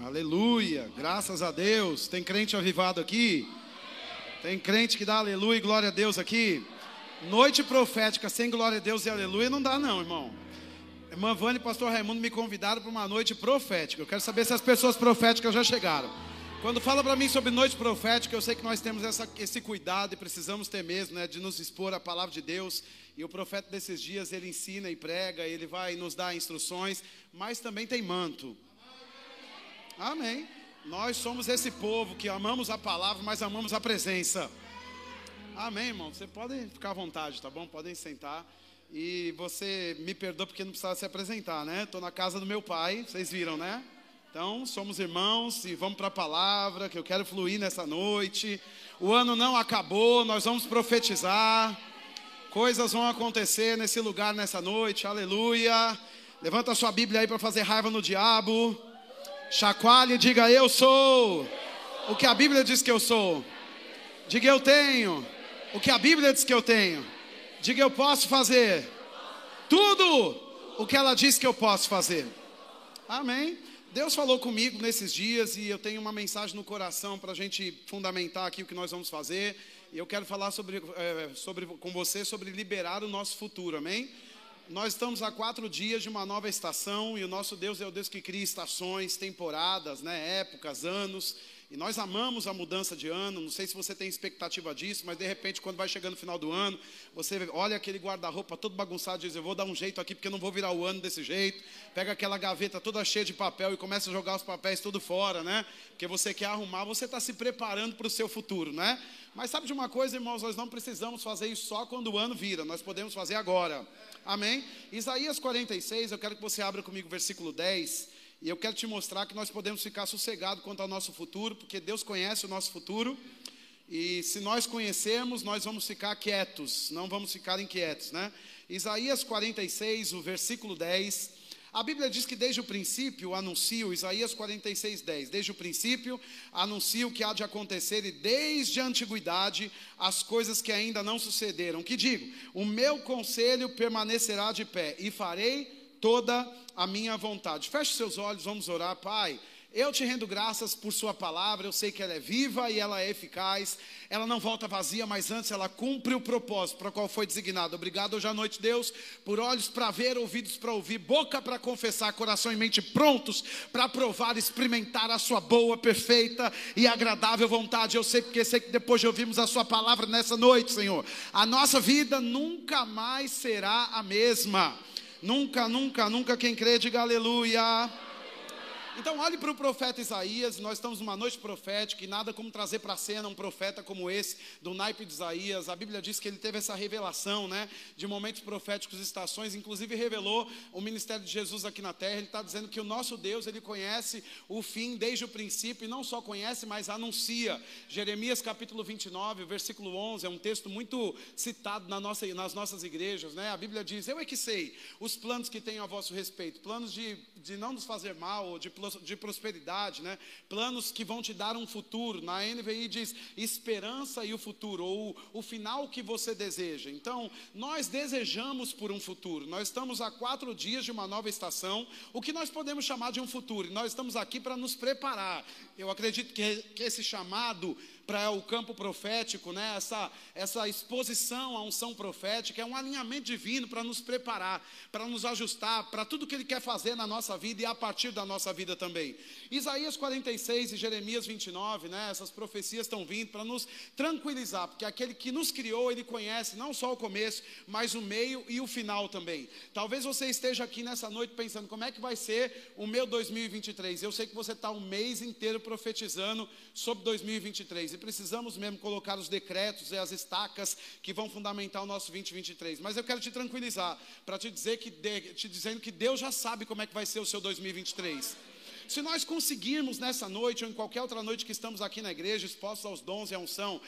Aleluia, graças a Deus. Tem crente avivado aqui? Tem crente que dá aleluia e glória a Deus aqui? Noite profética sem glória a Deus e aleluia não dá, não, irmão. Irmã Vânia e pastor Raimundo me convidaram para uma noite profética. Eu quero saber se as pessoas proféticas já chegaram. Quando fala para mim sobre noite profética, eu sei que nós temos essa, esse cuidado e precisamos ter mesmo, né, de nos expor à palavra de Deus. E o profeta desses dias, ele ensina e prega, ele vai nos dar instruções, mas também tem manto. Amém. Nós somos esse povo que amamos a palavra, mas amamos a presença. Amém, irmão. Você pode ficar à vontade, tá bom? Podem sentar. E você me perdoa porque não precisava se apresentar, né? Estou na casa do meu pai, vocês viram, né? Então, somos irmãos e vamos para a palavra que eu quero fluir nessa noite. O ano não acabou, nós vamos profetizar. Coisas vão acontecer nesse lugar nessa noite, aleluia. Levanta a sua Bíblia aí para fazer raiva no diabo. Chacoalhe e diga: Eu sou o que a Bíblia diz que eu sou. Diga: Eu tenho o que a Bíblia diz que eu tenho. Diga: Eu posso fazer tudo o que ela diz que eu posso fazer. Amém. Deus falou comigo nesses dias e eu tenho uma mensagem no coração para a gente fundamentar aqui o que nós vamos fazer. E eu quero falar sobre, é, sobre, com você sobre liberar o nosso futuro, amém? Nós estamos a quatro dias de uma nova estação e o nosso Deus é o Deus que cria estações, temporadas, né, épocas, anos. E nós amamos a mudança de ano. Não sei se você tem expectativa disso, mas de repente, quando vai chegando o final do ano, você olha aquele guarda-roupa todo bagunçado e diz: Eu vou dar um jeito aqui porque eu não vou virar o ano desse jeito. Pega aquela gaveta toda cheia de papel e começa a jogar os papéis tudo fora, né? Porque você quer arrumar, você está se preparando para o seu futuro, né? Mas sabe de uma coisa, irmãos? Nós não precisamos fazer isso só quando o ano vira, nós podemos fazer agora. Amém? Isaías 46, eu quero que você abra comigo o versículo 10. E eu quero te mostrar que nós podemos ficar sossegados quanto ao nosso futuro, porque Deus conhece o nosso futuro. E se nós conhecermos, nós vamos ficar quietos, não vamos ficar inquietos, né? Isaías 46, o versículo 10. A Bíblia diz que desde o princípio anuncio, Isaías 46, 10, desde o princípio anuncio o que há de acontecer e desde a antiguidade as coisas que ainda não sucederam. Que digo, o meu conselho permanecerá de pé e farei toda a minha vontade. Feche seus olhos, vamos orar, Pai. Eu te rendo graças por Sua palavra, eu sei que ela é viva e ela é eficaz, ela não volta vazia, mas antes ela cumpre o propósito para o qual foi designada. Obrigado hoje à noite, Deus, por olhos para ver, ouvidos para ouvir, boca para confessar, coração e mente prontos para provar, experimentar a Sua boa, perfeita e agradável vontade. Eu sei porque sei que depois de ouvirmos a Sua palavra nessa noite, Senhor, a nossa vida nunca mais será a mesma. Nunca, nunca, nunca quem crê, diga aleluia. Então, olhe para o profeta Isaías. Nós estamos numa noite profética e nada como trazer para a cena um profeta como esse, do naipe de Isaías. A Bíblia diz que ele teve essa revelação, né, de momentos proféticos, estações. Inclusive, revelou o ministério de Jesus aqui na terra. Ele está dizendo que o nosso Deus, ele conhece o fim desde o princípio e não só conhece, mas anuncia. Jeremias capítulo 29, versículo 11, é um texto muito citado na nossa, nas nossas igrejas, né? A Bíblia diz: Eu é que sei os planos que tenho a vosso respeito, planos de, de não nos fazer mal ou de de prosperidade, né? planos que vão te dar um futuro. Na NVI diz esperança e o futuro, ou o final que você deseja. Então, nós desejamos por um futuro. Nós estamos a quatro dias de uma nova estação, o que nós podemos chamar de um futuro. E nós estamos aqui para nos preparar. Eu acredito que, que esse chamado para o campo profético, né? essa, essa exposição à unção profética, é um alinhamento divino para nos preparar, para nos ajustar, para tudo que Ele quer fazer na nossa vida e a partir da nossa vida também. Isaías 46 e Jeremias 29, né? essas profecias estão vindo para nos tranquilizar, porque aquele que nos criou, Ele conhece não só o começo, mas o meio e o final também. Talvez você esteja aqui nessa noite pensando, como é que vai ser o meu 2023? Eu sei que você está um mês inteiro profetizando sobre 2023 precisamos mesmo colocar os decretos e as estacas que vão fundamentar o nosso 2023. Mas eu quero te tranquilizar, para te dizer que te dizendo que Deus já sabe como é que vai ser o seu 2023. Se nós conseguirmos nessa noite ou em qualquer outra noite que estamos aqui na igreja, expostos aos dons e à unção,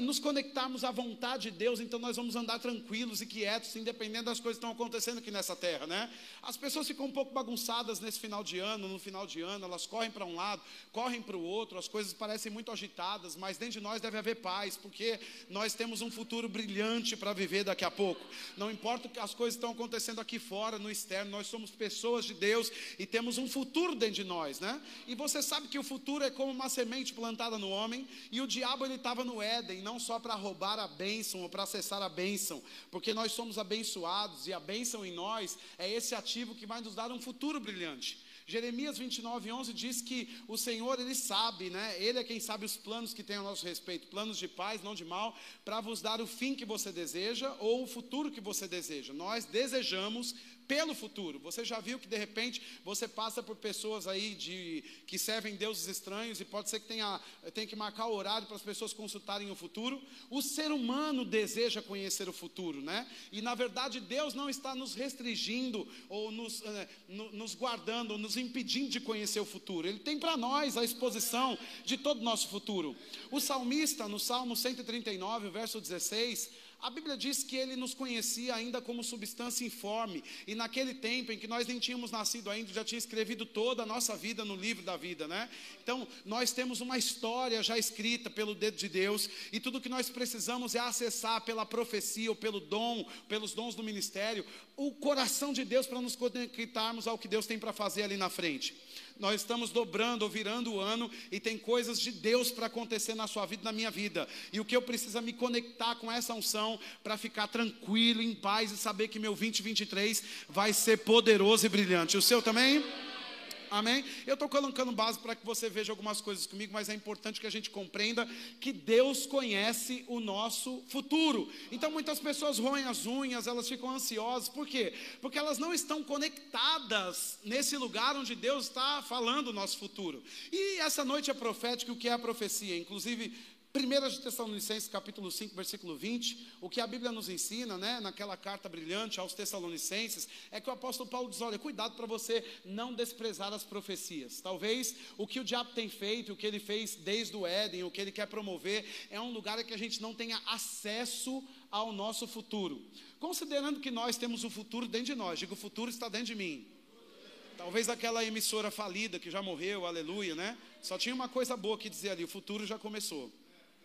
nos conectarmos à vontade de Deus, então nós vamos andar tranquilos e quietos, independente das coisas que estão acontecendo aqui nessa terra, né? As pessoas ficam um pouco bagunçadas nesse final de ano, no final de ano, elas correm para um lado, correm para o outro, as coisas parecem muito agitadas, mas dentro de nós deve haver paz, porque nós temos um futuro brilhante para viver daqui a pouco. Não importa o que as coisas estão acontecendo aqui fora, no externo, nós somos pessoas de Deus e temos um futuro dentro de nós, né? E você sabe que o futuro é como uma semente plantada no homem, e o diabo ele estava no Éden, não só para roubar a bênção ou para acessar a bênção, porque nós somos abençoados e a bênção em nós é esse ativo que vai nos dar um futuro brilhante. Jeremias 29, 11 diz que o Senhor, Ele sabe, né? Ele é quem sabe os planos que tem a nosso respeito, planos de paz, não de mal, para vos dar o fim que você deseja ou o futuro que você deseja. Nós desejamos pelo futuro. Você já viu que de repente você passa por pessoas aí de que servem deuses estranhos e pode ser que tenha, tenha que marcar o horário para as pessoas consultarem o futuro. O ser humano deseja conhecer o futuro, né? E na verdade Deus não está nos restringindo ou nos, eh, nos guardando, ou nos impedindo de conhecer o futuro. Ele tem para nós a exposição de todo o nosso futuro. O salmista, no Salmo 139, verso 16, a Bíblia diz que ele nos conhecia ainda como substância informe, e naquele tempo em que nós nem tínhamos nascido ainda, já tinha escrevido toda a nossa vida no livro da vida, né? Então, nós temos uma história já escrita pelo dedo de Deus, e tudo que nós precisamos é acessar pela profecia ou pelo dom, pelos dons do ministério, o coração de Deus para nos conectarmos ao que Deus tem para fazer ali na frente. Nós estamos dobrando ou virando o ano e tem coisas de Deus para acontecer na sua vida, na minha vida. E o que eu preciso é me conectar com essa unção para ficar tranquilo, em paz e saber que meu 2023 vai ser poderoso e brilhante. O seu também? Amém? Eu estou colocando base para que você veja algumas coisas comigo, mas é importante que a gente compreenda que Deus conhece o nosso futuro. Então muitas pessoas roem as unhas, elas ficam ansiosas, por quê? Porque elas não estão conectadas nesse lugar onde Deus está falando o nosso futuro. E essa noite é profética, o que é a profecia? Inclusive, 1 de Tessalonicenses, capítulo 5, versículo 20, o que a Bíblia nos ensina, né, naquela carta brilhante aos Tessalonicenses, é que o apóstolo Paulo diz: olha, cuidado para você não desprezar as profecias. Talvez o que o diabo tem feito, o que ele fez desde o Éden, o que ele quer promover, é um lugar que a gente não tenha acesso ao nosso futuro. Considerando que nós temos o futuro dentro de nós, digo, o futuro está dentro de mim. Talvez aquela emissora falida que já morreu, aleluia, né? Só tinha uma coisa boa que dizer ali: o futuro já começou.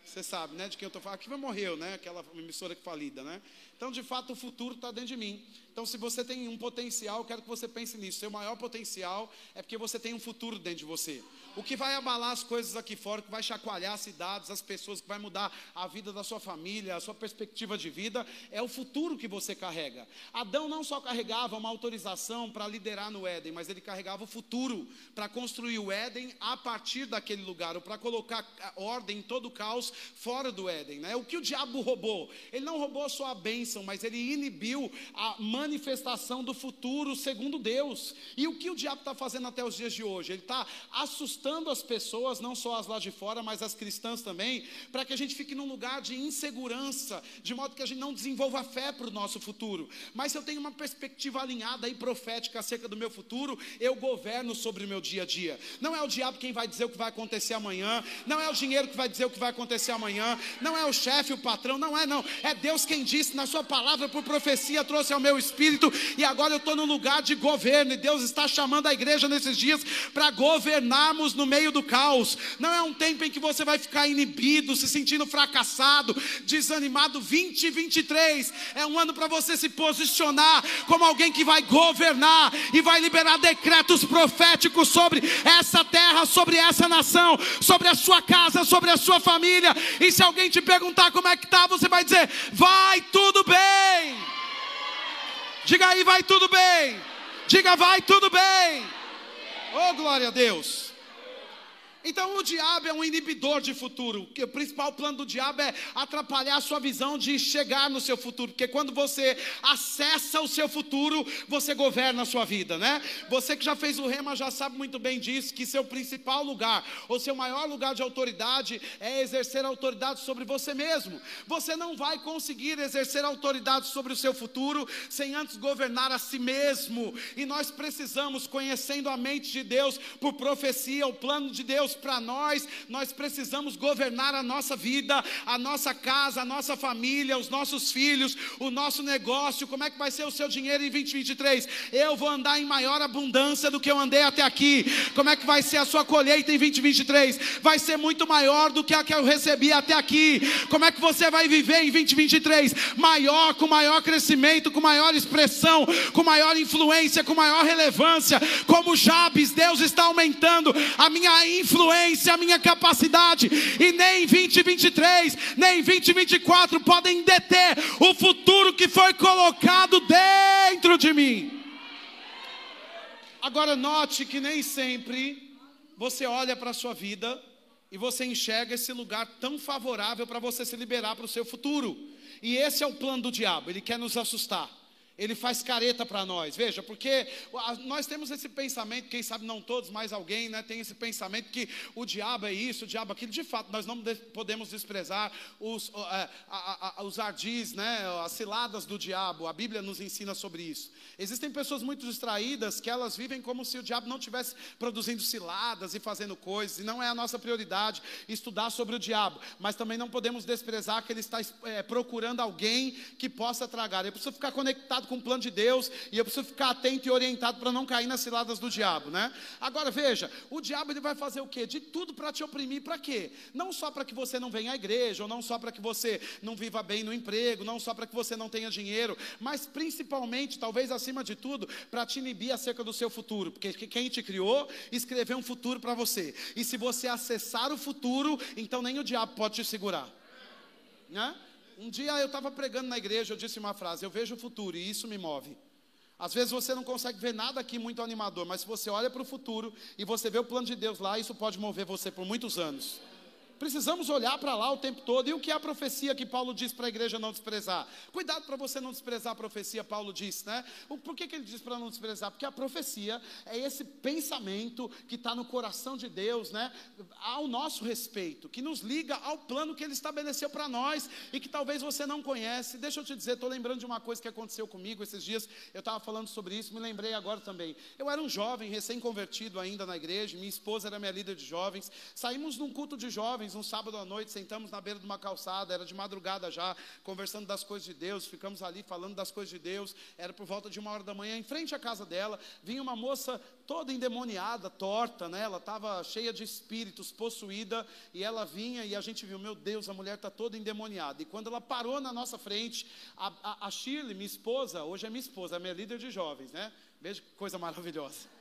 Você sabe, né? De quem eu estou falando. Aqui morreu, né? Aquela emissora que falida, né? Então, de fato, o futuro está dentro de mim. Então, se você tem um potencial, eu quero que você pense nisso. Seu maior potencial é porque você tem um futuro dentro de você. O que vai abalar as coisas aqui fora, que vai chacoalhar as cidades, as pessoas, que vai mudar a vida da sua família, a sua perspectiva de vida, é o futuro que você carrega. Adão não só carregava uma autorização para liderar no Éden, mas ele carregava o futuro para construir o Éden a partir daquele lugar, ou para colocar ordem em todo o caos fora do Éden. Né? O que o diabo roubou? Ele não roubou a bênção, mas ele inibiu a manifestação do futuro segundo Deus. E o que o diabo está fazendo até os dias de hoje? Ele está assustando as pessoas, não só as lá de fora, mas as cristãs também, para que a gente fique num lugar de insegurança, de modo que a gente não desenvolva fé para o nosso futuro. Mas se eu tenho uma perspectiva alinhada e profética acerca do meu futuro, eu governo sobre o meu dia a dia. Não é o diabo quem vai dizer o que vai acontecer amanhã, não é o dinheiro que vai dizer o que vai acontecer amanhã, não é o chefe, o patrão, não é não. É Deus quem disse na sua palavra por profecia, trouxe ao meu espírito, e agora eu estou no lugar de governo, e Deus está chamando a igreja nesses dias para governarmos no meio do caos. Não é um tempo em que você vai ficar inibido, se sentindo fracassado, desanimado. 2023 é um ano para você se posicionar como alguém que vai governar e vai liberar decretos proféticos sobre essa terra, sobre essa nação, sobre a sua casa, sobre a sua família. E se alguém te perguntar como é que está, você vai dizer: vai tudo bem. Diga aí, vai tudo bem. Diga, vai tudo bem. Oh, glória a Deus. Então o diabo é um inibidor de futuro. O principal plano do diabo é atrapalhar a sua visão de chegar no seu futuro. Porque quando você acessa o seu futuro, você governa a sua vida, né? Você que já fez o rema já sabe muito bem disso, que seu principal lugar, ou seu maior lugar de autoridade é exercer autoridade sobre você mesmo. Você não vai conseguir exercer autoridade sobre o seu futuro sem antes governar a si mesmo. E nós precisamos, conhecendo a mente de Deus por profecia, o plano de Deus para nós, nós precisamos governar a nossa vida, a nossa casa, a nossa família, os nossos filhos, o nosso negócio. Como é que vai ser o seu dinheiro em 2023? Eu vou andar em maior abundância do que eu andei até aqui. Como é que vai ser a sua colheita em 2023? Vai ser muito maior do que a que eu recebi até aqui. Como é que você vai viver em 2023? Maior, com maior crescimento, com maior expressão, com maior influência, com maior relevância. Como Jabes, Deus está aumentando a minha influência, a minha capacidade. E nem em 2023, nem em 2024 podem deter o futuro que foi colocado dentro de mim. Agora note que nem sempre você olha para a sua vida e você enxerga esse lugar tão favorável para você se liberar para o seu futuro. E esse é o plano do diabo, ele quer nos assustar. Ele faz careta para nós, veja, porque nós temos esse pensamento, quem sabe não todos, mas alguém né, tem esse pensamento que o diabo é isso, o diabo é aquilo. De fato, nós não podemos desprezar os, uh, os ardis, né, as ciladas do diabo, a Bíblia nos ensina sobre isso. Existem pessoas muito distraídas que elas vivem como se o diabo não estivesse produzindo ciladas e fazendo coisas, e não é a nossa prioridade estudar sobre o diabo, mas também não podemos desprezar que ele está é, procurando alguém que possa tragar. Eu preciso ficar conectado com o plano de Deus e eu preciso ficar atento e orientado para não cair nas ciladas do diabo, né? Agora veja, o diabo ele vai fazer o quê? De tudo para te oprimir, para quê? Não só para que você não venha à igreja, ou não só para que você não viva bem no emprego, não só para que você não tenha dinheiro, mas principalmente, talvez acima de tudo, para te inibir acerca do seu futuro, porque quem te criou escreveu um futuro para você. E se você acessar o futuro, então nem o diabo pode te segurar. Né? Um dia eu estava pregando na igreja, eu disse uma frase: Eu vejo o futuro e isso me move. Às vezes você não consegue ver nada aqui muito animador, mas se você olha para o futuro e você vê o plano de Deus lá, isso pode mover você por muitos anos. Precisamos olhar para lá o tempo todo. E o que é a profecia que Paulo diz para a igreja não desprezar? Cuidado para você não desprezar a profecia, Paulo diz, né? Por que, que ele diz para não desprezar? Porque a profecia é esse pensamento que está no coração de Deus, né? Ao nosso respeito, que nos liga ao plano que ele estabeleceu para nós e que talvez você não conhece. Deixa eu te dizer, estou lembrando de uma coisa que aconteceu comigo esses dias. Eu estava falando sobre isso, me lembrei agora também. Eu era um jovem, recém-convertido ainda na igreja, minha esposa era minha líder de jovens. Saímos num culto de jovens jovens, um sábado à noite, sentamos na beira de uma calçada, era de madrugada já, conversando das coisas de Deus, ficamos ali falando das coisas de Deus, era por volta de uma hora da manhã, em frente à casa dela, vinha uma moça toda endemoniada, torta, né? Ela estava cheia de espíritos, possuída, e ela vinha e a gente viu, meu Deus, a mulher está toda endemoniada. E quando ela parou na nossa frente, a, a, a Shirley, minha esposa, hoje é minha esposa, é minha líder de jovens, né? Veja que coisa maravilhosa.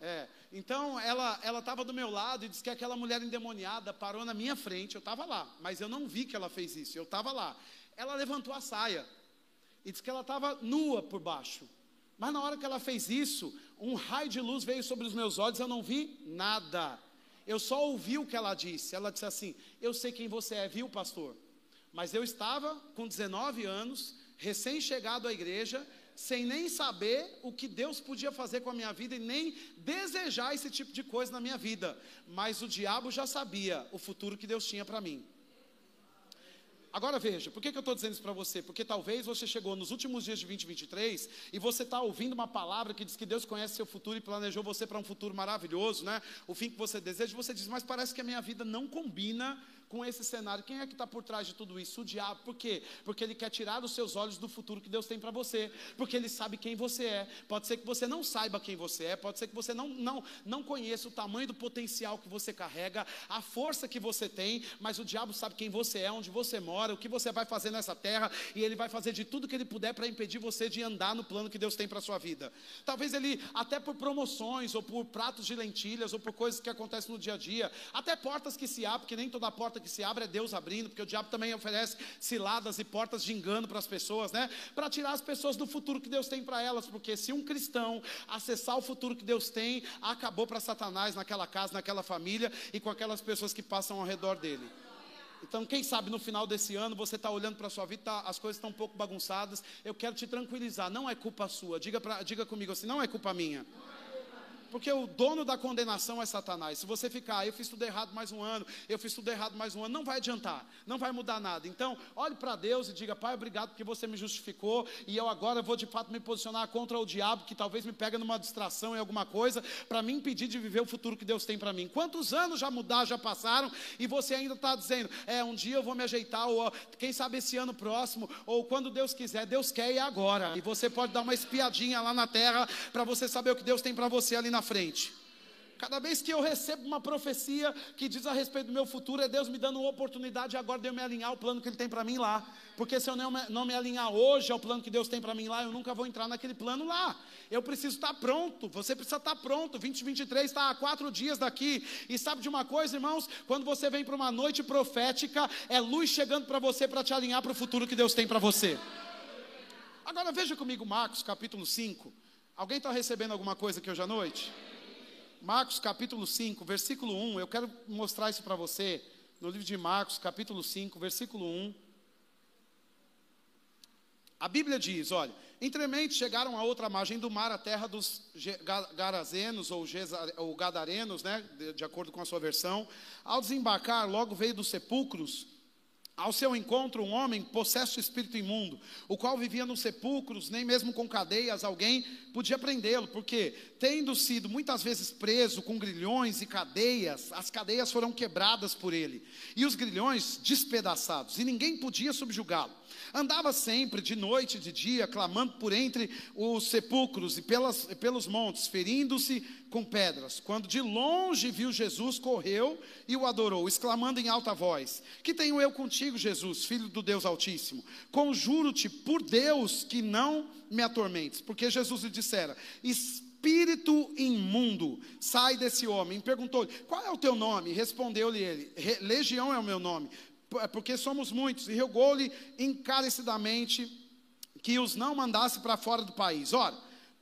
É, então ela ela estava do meu lado e disse que aquela mulher endemoniada parou na minha frente. Eu estava lá, mas eu não vi que ela fez isso. Eu estava lá. Ela levantou a saia e disse que ela estava nua por baixo. Mas na hora que ela fez isso, um raio de luz veio sobre os meus olhos. Eu não vi nada. Eu só ouvi o que ela disse. Ela disse assim: Eu sei quem você é, viu, pastor? Mas eu estava com 19 anos, recém-chegado à igreja, sem nem saber o que Deus podia fazer com a minha vida e nem desejar esse tipo de coisa na minha vida. Mas o diabo já sabia o futuro que Deus tinha para mim. Agora veja, por que, que eu estou dizendo isso para você? Porque talvez você chegou nos últimos dias de 2023 e você está ouvindo uma palavra que diz que Deus conhece seu futuro e planejou você para um futuro maravilhoso, né? O fim que você deseja, você diz, mas parece que a minha vida não combina com esse cenário. Quem é que está por trás de tudo isso? O diabo. Por quê? Porque ele quer tirar os seus olhos do futuro que Deus tem para você. Porque ele sabe quem você é. Pode ser que você não saiba quem você é. Pode ser que você não, não, não conheça o tamanho do potencial que você carrega, a força que você tem. Mas o diabo sabe quem você é, onde você mora, o que você vai fazer nessa terra. E ele vai fazer de tudo que ele puder para impedir você de andar no plano que Deus tem para sua vida. Talvez ele, até por promoções, ou por pratos de lentilhas, ou por coisas que acontecem no dia a dia, até portas que se abrem, porque nem toda porta que se abre é Deus abrindo, porque o diabo também oferece ciladas e portas de engano para as pessoas, né? Para tirar as pessoas do futuro que Deus tem para elas, porque se um cristão acessar o futuro que Deus tem, acabou para Satanás naquela casa, naquela família e com aquelas pessoas que passam ao redor dele. Então, quem sabe no final desse ano você está olhando para a sua vida, tá, as coisas estão um pouco bagunçadas. Eu quero te tranquilizar, não é culpa sua. Diga, pra, diga comigo assim: não é culpa minha. Porque o dono da condenação é Satanás. Se você ficar, ah, eu fiz tudo errado mais um ano, eu fiz tudo errado mais um ano, não vai adiantar, não vai mudar nada. Então, olhe para Deus e diga, Pai, obrigado porque você me justificou e eu agora vou de fato me posicionar contra o diabo que talvez me pega numa distração em alguma coisa para me impedir de viver o futuro que Deus tem para mim. Quantos anos já mudaram, já passaram e você ainda está dizendo, é, um dia eu vou me ajeitar, ou quem sabe esse ano próximo, ou quando Deus quiser, Deus quer e é agora. E você pode dar uma espiadinha lá na terra para você saber o que Deus tem para você ali na frente. Cada vez que eu recebo uma profecia que diz a respeito do meu futuro, é Deus me dando uma oportunidade agora de eu me alinhar ao plano que Ele tem para mim lá. Porque se eu não me, não me alinhar hoje ao plano que Deus tem para mim lá, eu nunca vou entrar naquele plano lá. Eu preciso estar pronto, você precisa estar pronto. 2023 está há quatro dias daqui. E sabe de uma coisa, irmãos? Quando você vem para uma noite profética, é luz chegando para você para te alinhar para o futuro que Deus tem para você. Agora veja comigo Marcos capítulo 5. Alguém está recebendo alguma coisa aqui hoje à noite? Marcos capítulo 5, versículo 1. Eu quero mostrar isso para você no livro de Marcos, capítulo 5, versículo 1. A Bíblia diz: olha, entremente chegaram a outra margem do mar, a terra dos Garazenos ou, ou Gadarenos, né, de, de acordo com a sua versão. Ao desembarcar, logo veio dos sepulcros ao seu encontro, um homem possesso de espírito imundo, o qual vivia nos sepulcros, nem mesmo com cadeias alguém podia prendê-lo, porque, tendo sido muitas vezes preso com grilhões e cadeias, as cadeias foram quebradas por ele, e os grilhões despedaçados, e ninguém podia subjugá-lo. Andava sempre, de noite e de dia, clamando por entre os sepulcros e pelas, pelos montes, ferindo-se com pedras. Quando de longe viu Jesus, correu e o adorou, exclamando em alta voz: Que tenho eu contigo, Jesus, filho do Deus Altíssimo? Conjuro-te por Deus que não me atormentes. Porque Jesus lhe dissera: espírito imundo, sai desse homem. Perguntou-lhe: Qual é o teu nome? Respondeu-lhe ele: Legião é o meu nome, porque somos muitos, e rogou-lhe encarecidamente que os não mandasse para fora do país. Ora,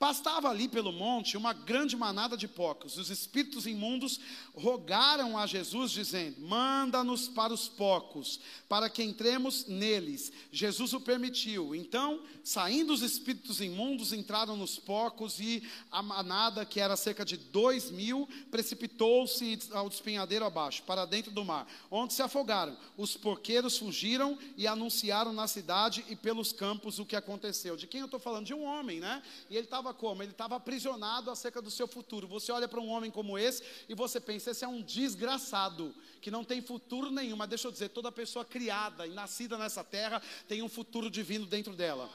Pastava ali pelo monte uma grande manada de porcos. Os espíritos imundos rogaram a Jesus, dizendo: Manda-nos para os porcos, para que entremos neles. Jesus o permitiu. Então, saindo os espíritos imundos, entraram nos porcos e a manada, que era cerca de dois mil, precipitou-se ao despenhadeiro abaixo, para dentro do mar, onde se afogaram. Os porqueiros fugiram e anunciaram na cidade e pelos campos o que aconteceu. De quem eu estou falando? De um homem, né? E ele estava como? Ele estava aprisionado acerca do seu futuro. Você olha para um homem como esse e você pensa: esse é um desgraçado, que não tem futuro nenhum. Mas deixa eu dizer: toda pessoa criada e nascida nessa terra tem um futuro divino dentro dela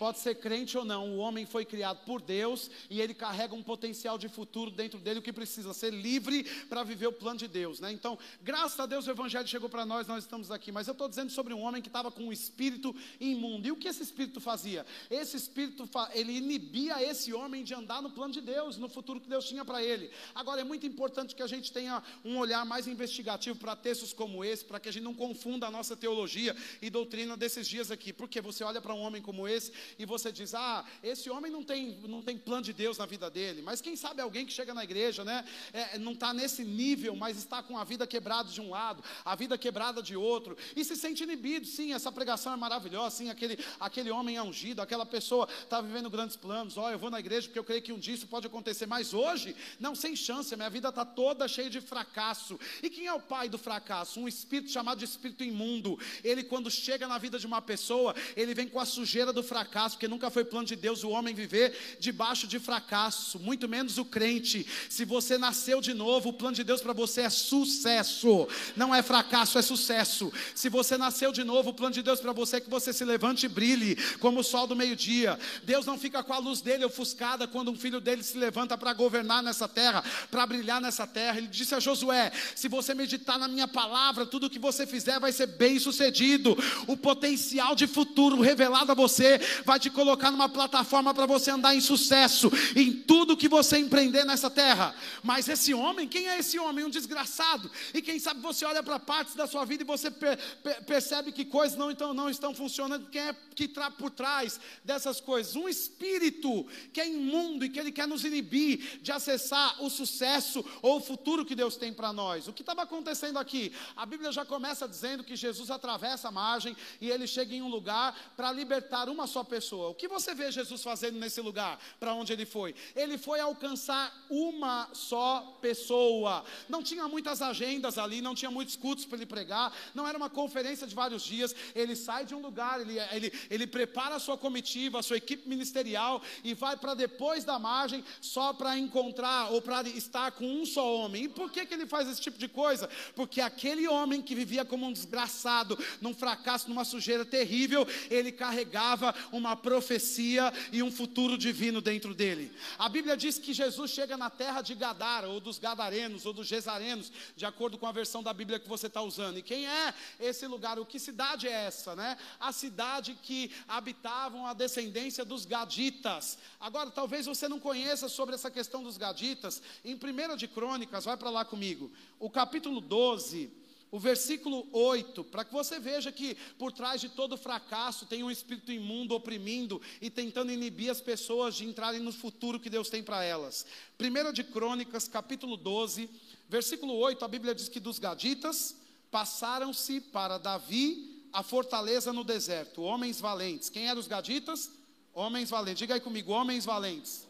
pode ser crente ou não, o homem foi criado por Deus e ele carrega um potencial de futuro dentro dele, o que precisa ser livre para viver o plano de Deus, né? Então, graças a Deus o evangelho chegou para nós, nós estamos aqui, mas eu estou dizendo sobre um homem que estava com um espírito imundo. E o que esse espírito fazia? Esse espírito ele inibia esse homem de andar no plano de Deus, no futuro que Deus tinha para ele. Agora é muito importante que a gente tenha um olhar mais investigativo para textos como esse, para que a gente não confunda a nossa teologia e doutrina desses dias aqui. Porque você olha para um homem como esse e você diz: ah, esse homem não tem, não tem plano de Deus na vida dele. Mas quem sabe alguém que chega na igreja, né, é, não está nesse nível, mas está com a vida quebrada de um lado, a vida quebrada de outro, e se sente inibido. Sim, essa pregação é maravilhosa. Sim, aquele, aquele homem é ungido, aquela pessoa está vivendo grandes planos. Ó, oh, eu vou na igreja porque eu creio que um dia isso pode acontecer, mas hoje, não, sem chance, minha vida está toda cheia de fracasso. E quem é o pai do fracasso? Um espírito chamado de espírito imundo. Ele, quando chega na vida de uma pessoa, ele vem com a sujeira do fracasso fracasso, porque nunca foi plano de Deus o homem viver debaixo de fracasso, muito menos o crente. Se você nasceu de novo, o plano de Deus para você é sucesso, não é fracasso, é sucesso. Se você nasceu de novo, o plano de Deus para você é que você se levante e brilhe como o sol do meio-dia. Deus não fica com a luz dele ofuscada quando um filho dele se levanta para governar nessa terra, para brilhar nessa terra. Ele disse a Josué: Se você meditar na minha palavra, tudo que você fizer vai ser bem sucedido. O potencial de futuro revelado a você vai te colocar numa plataforma para você andar em sucesso em tudo que você empreender nessa terra. Mas esse homem, quem é esse homem? Um desgraçado. E quem sabe você olha para partes da sua vida e você per, per, percebe que coisas não, então, não estão funcionando. Quem é que está por trás dessas coisas? Um espírito que é imundo e que ele quer nos inibir de acessar o sucesso ou o futuro que Deus tem para nós. O que estava acontecendo aqui? A Bíblia já começa dizendo que Jesus atravessa a margem e ele chega em um lugar para libertar uma só pessoa. O que você vê Jesus fazendo nesse lugar? Para onde ele foi? Ele foi alcançar uma só pessoa. Não tinha muitas agendas ali, não tinha muitos cultos para ele pregar, não era uma conferência de vários dias. Ele sai de um lugar, ele, ele, ele prepara a sua comitiva, a sua equipe ministerial e vai para depois da margem só para encontrar ou para estar com um só homem. E por que, que ele faz esse tipo de coisa? Porque aquele homem que vivia como um desgraçado, num fracasso, numa sujeira terrível, ele carregava uma profecia e um futuro divino dentro dele. A Bíblia diz que Jesus chega na terra de Gadara, ou dos Gadarenos, ou dos Gesarenos, de acordo com a versão da Bíblia que você está usando. E quem é esse lugar? O que cidade é essa, né? A cidade que habitavam a descendência dos Gaditas. Agora, talvez você não conheça sobre essa questão dos Gaditas. Em 1 de Crônicas, vai para lá comigo. O capítulo 12 o versículo 8, para que você veja que por trás de todo fracasso tem um espírito imundo oprimindo e tentando inibir as pessoas de entrarem no futuro que Deus tem para elas. 1 de Crônicas, capítulo 12, versículo 8, a Bíblia diz que dos gaditas passaram-se para Davi a fortaleza no deserto, homens valentes. Quem eram os gaditas? Homens valentes. Diga aí comigo, homens valentes.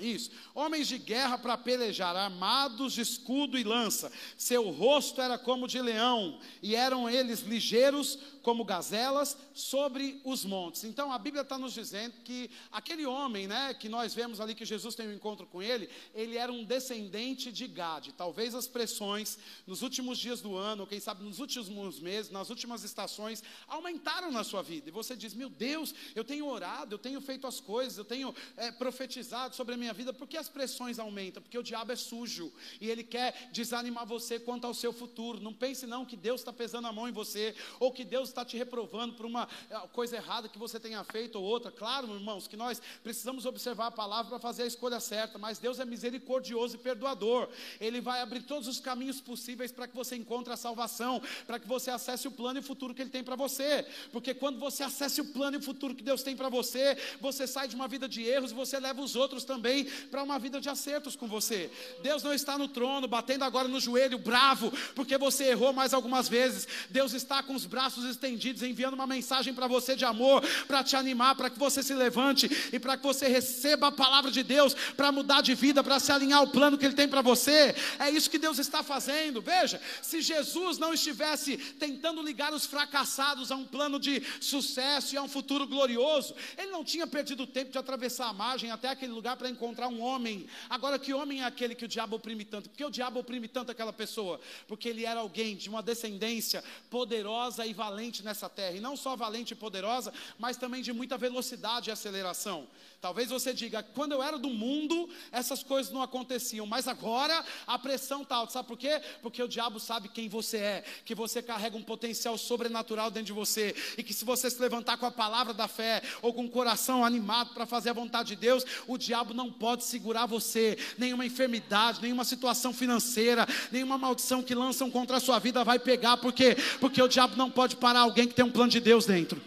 Isso. Homens de guerra para pelejar, armados de escudo e lança. Seu rosto era como de leão, e eram eles ligeiros como gazelas sobre os montes. Então a Bíblia está nos dizendo que aquele homem, né, que nós vemos ali que Jesus tem um encontro com ele, ele era um descendente de Gade. Talvez as pressões nos últimos dias do ano, ou quem sabe nos últimos meses, nas últimas estações, aumentaram na sua vida. E você diz: Meu Deus, eu tenho orado, eu tenho feito as coisas, eu tenho é, profetizado sobre a minha vida. Por que as pressões aumentam? Porque o diabo é sujo e ele quer desanimar você quanto ao seu futuro. Não pense não que Deus está pesando a mão em você ou que Deus está te reprovando por uma é, coisa errada que você tenha feito ou outra. Claro, irmãos, que nós precisamos observar a palavra para fazer a escolha certa, mas Deus é misericordioso e perdoador. Ele vai abrir todos os caminhos possíveis para que você encontre a salvação, para que você acesse o plano e o futuro que Ele tem para você. Porque quando você acesse o plano e o futuro que Deus tem para você, você sai de uma vida de erros e você leva os outros também para uma vida de acertos com você. Deus não está no trono, batendo agora no joelho, bravo, porque você errou mais algumas vezes. Deus está com os braços estendidos, enviando uma mensagem para você de amor, para te animar, para que você se levante e para que você receba a palavra de Deus para mudar de vida, para se alinhar ao plano que Ele tem para você. É isso que Deus está fazendo. Veja, se Jesus não estivesse tentando ligar os fracassados a um plano de sucesso e a um futuro glorioso, Ele não tinha perdido tempo de atravessar a margem até aquele lugar para encontrar um homem. Agora, que homem é aquele que o diabo oprime tanto? Por que o diabo oprime tanto aquela pessoa? Porque ele era alguém de uma descendência poderosa e valente nessa terra. E não só valente e poderosa, mas também de muita velocidade e aceleração. Talvez você diga, quando eu era do mundo, essas coisas não aconteciam, mas agora a pressão está alta. Sabe por quê? Porque o diabo sabe quem você é, que você carrega um potencial sobrenatural dentro de você, e que se você se levantar com a palavra da fé, ou com o coração animado para fazer a vontade de Deus, o diabo não pode segurar você, nenhuma enfermidade, nenhuma situação financeira, nenhuma maldição que lançam contra a sua vida vai pegar, por quê? Porque o diabo não pode parar alguém que tem um plano de Deus dentro.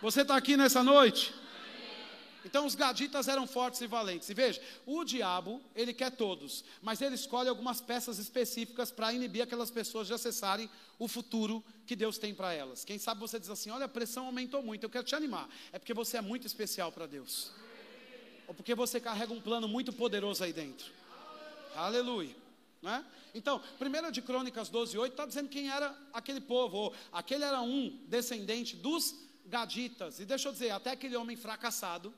Você está aqui nessa noite? Então os gaditas eram fortes e valentes. E veja, o diabo, ele quer todos, mas ele escolhe algumas peças específicas para inibir aquelas pessoas de acessarem o futuro que Deus tem para elas. Quem sabe você diz assim: olha, a pressão aumentou muito, eu quero te animar. É porque você é muito especial para Deus. Ou porque você carrega um plano muito poderoso aí dentro. Aleluia. Né? Então, 1 de Crônicas 12, 8 está dizendo quem era aquele povo, ou aquele era um descendente dos gaditas. E deixa eu dizer, até aquele homem fracassado,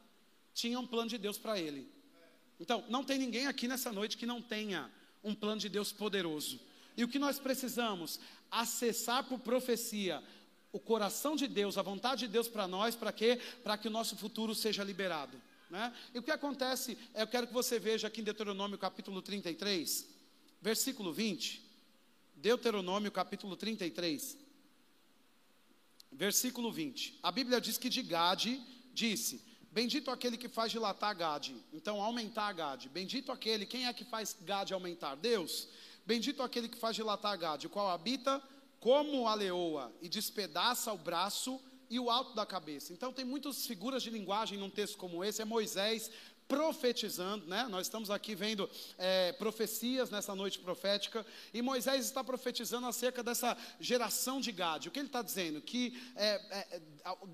tinha um plano de Deus para ele. Então, não tem ninguém aqui nessa noite que não tenha um plano de Deus poderoso. E o que nós precisamos? Acessar por profecia o coração de Deus, a vontade de Deus para nós, para quê? Para que o nosso futuro seja liberado. Né? E o que acontece, eu quero que você veja aqui em Deuteronômio capítulo 33, versículo 20. Deuteronômio capítulo 33, versículo 20. A Bíblia diz que de Gade disse: Bendito aquele que faz dilatar Gade, então aumentar Gade. Bendito aquele, quem é que faz Gade aumentar? Deus. Bendito aquele que faz dilatar Gade, o qual habita como a leoa e despedaça o braço e o alto da cabeça. Então tem muitas figuras de linguagem num texto como esse, é Moisés profetizando, né? Nós estamos aqui vendo é, profecias nessa noite profética e Moisés está profetizando acerca dessa geração de Gade. O que ele está dizendo? Que é, é,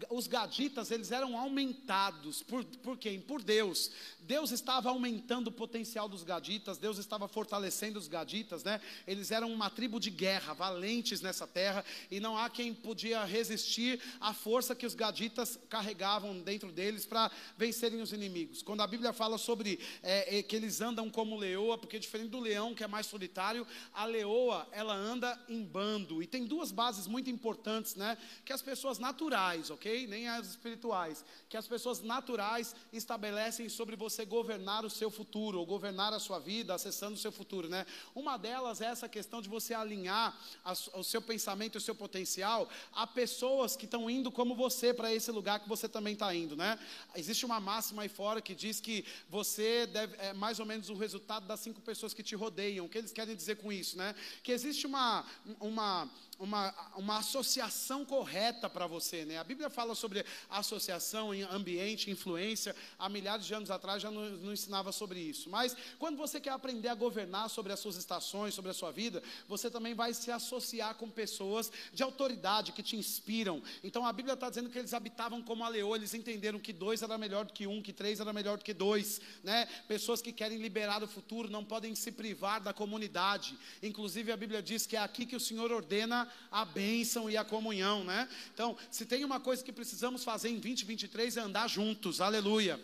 os gaditas eles eram aumentados por, por quem? Por Deus. Deus estava aumentando o potencial dos gaditas. Deus estava fortalecendo os gaditas, né? Eles eram uma tribo de guerra, valentes nessa terra e não há quem podia resistir à força que os gaditas carregavam dentro deles para vencerem os inimigos. Quando a Bíblia fala sobre é, é, que eles andam como leoa, porque diferente do leão, que é mais solitário, a leoa, ela anda em bando. E tem duas bases muito importantes, né? Que as pessoas naturais, ok? Nem as espirituais. Que as pessoas naturais estabelecem sobre você governar o seu futuro, ou governar a sua vida, acessando o seu futuro, né? Uma delas é essa questão de você alinhar a, o seu pensamento o seu potencial a pessoas que estão indo como você para esse lugar que você também está indo, né? Existe uma máxima aí fora que diz que que você deve, é mais ou menos o resultado das cinco pessoas que te rodeiam. O que eles querem dizer com isso, né? Que existe uma, uma uma, uma associação correta para você. Né? A Bíblia fala sobre associação ambiente, influência. Há milhares de anos atrás já não, ensinava sobre isso. Mas quando você quer aprender a governar sobre as suas estações, sobre a sua vida, você também vai se associar com pessoas de autoridade que te inspiram. Então a Bíblia está dizendo que eles habitavam como a leoa, eles entenderam que dois era melhor do que um, que três era melhor do que dois. Né? Pessoas que querem liberar o futuro não podem se privar da comunidade. Inclusive a Bíblia diz que é aqui que o Senhor ordena a bênção e a comunhão, né? Então, se tem uma coisa que precisamos fazer em 2023 é andar juntos, aleluia.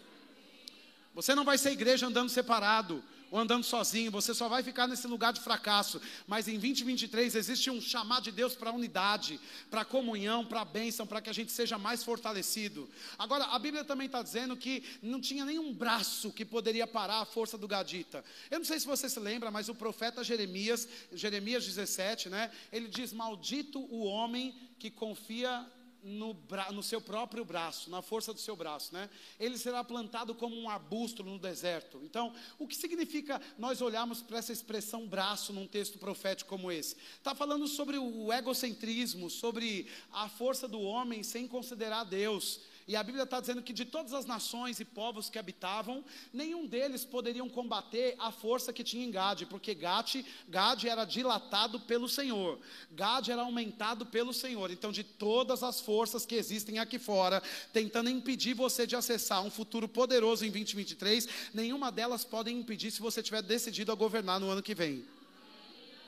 Você não vai ser igreja andando separado ou andando sozinho, você só vai ficar nesse lugar de fracasso. Mas em 2023 existe um chamado de Deus para unidade, para comunhão, para bênção, para que a gente seja mais fortalecido. Agora, a Bíblia também está dizendo que não tinha nenhum braço que poderia parar a força do Gadita. Eu não sei se você se lembra, mas o profeta Jeremias, Jeremias 17, né? Ele diz: Maldito o homem que confia no, no, seu próprio braço, na força do seu braço, né? Ele será plantado como um arbusto no deserto. Então, o que significa nós olharmos para essa expressão braço num texto profético como esse? Está falando sobre o egocentrismo, sobre a força do homem sem considerar Deus. E a Bíblia está dizendo que de todas as nações e povos que habitavam, nenhum deles poderiam combater a força que tinha em Gade, porque Gade, Gade era dilatado pelo Senhor, Gade era aumentado pelo Senhor. Então, de todas as forças que existem aqui fora, tentando impedir você de acessar um futuro poderoso em 2023, nenhuma delas pode impedir se você tiver decidido a governar no ano que vem.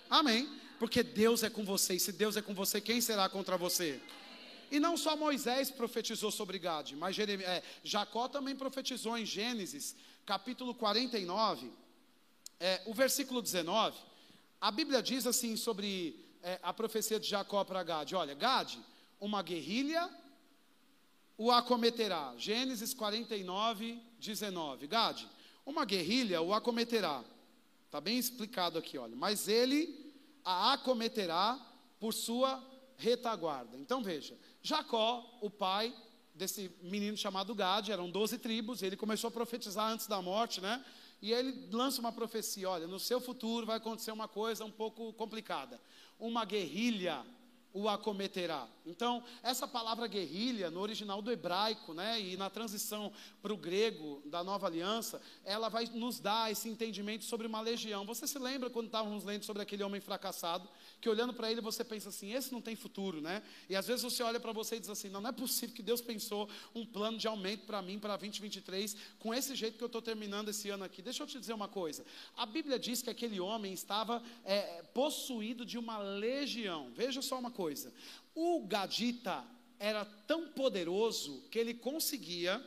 Amém. Porque Deus é com você, e se Deus é com você, quem será contra você? E não só Moisés profetizou sobre Gade, mas é, Jacó também profetizou em Gênesis, capítulo 49, é, o versículo 19. A Bíblia diz assim sobre é, a profecia de Jacó para Gade: Olha, Gade, uma guerrilha o acometerá. Gênesis 49, 19. Gade, uma guerrilha o acometerá. Está bem explicado aqui, olha. Mas ele a acometerá por sua retaguarda. Então veja, Jacó, o pai desse menino chamado Gad, eram 12 tribos, ele começou a profetizar antes da morte, né? E ele lança uma profecia: olha, no seu futuro vai acontecer uma coisa um pouco complicada. Uma guerrilha o acometerá. Então, essa palavra guerrilha, no original do hebraico, né, e na transição para o grego da nova aliança, ela vai nos dar esse entendimento sobre uma legião. Você se lembra quando estávamos lendo sobre aquele homem fracassado, que olhando para ele você pensa assim: esse não tem futuro, né? E às vezes você olha para você e diz assim: não, não é possível que Deus pensou um plano de aumento para mim para 2023 com esse jeito que eu estou terminando esse ano aqui. Deixa eu te dizer uma coisa: a Bíblia diz que aquele homem estava é, possuído de uma legião. Veja só uma coisa: o Gadita era tão poderoso que ele conseguia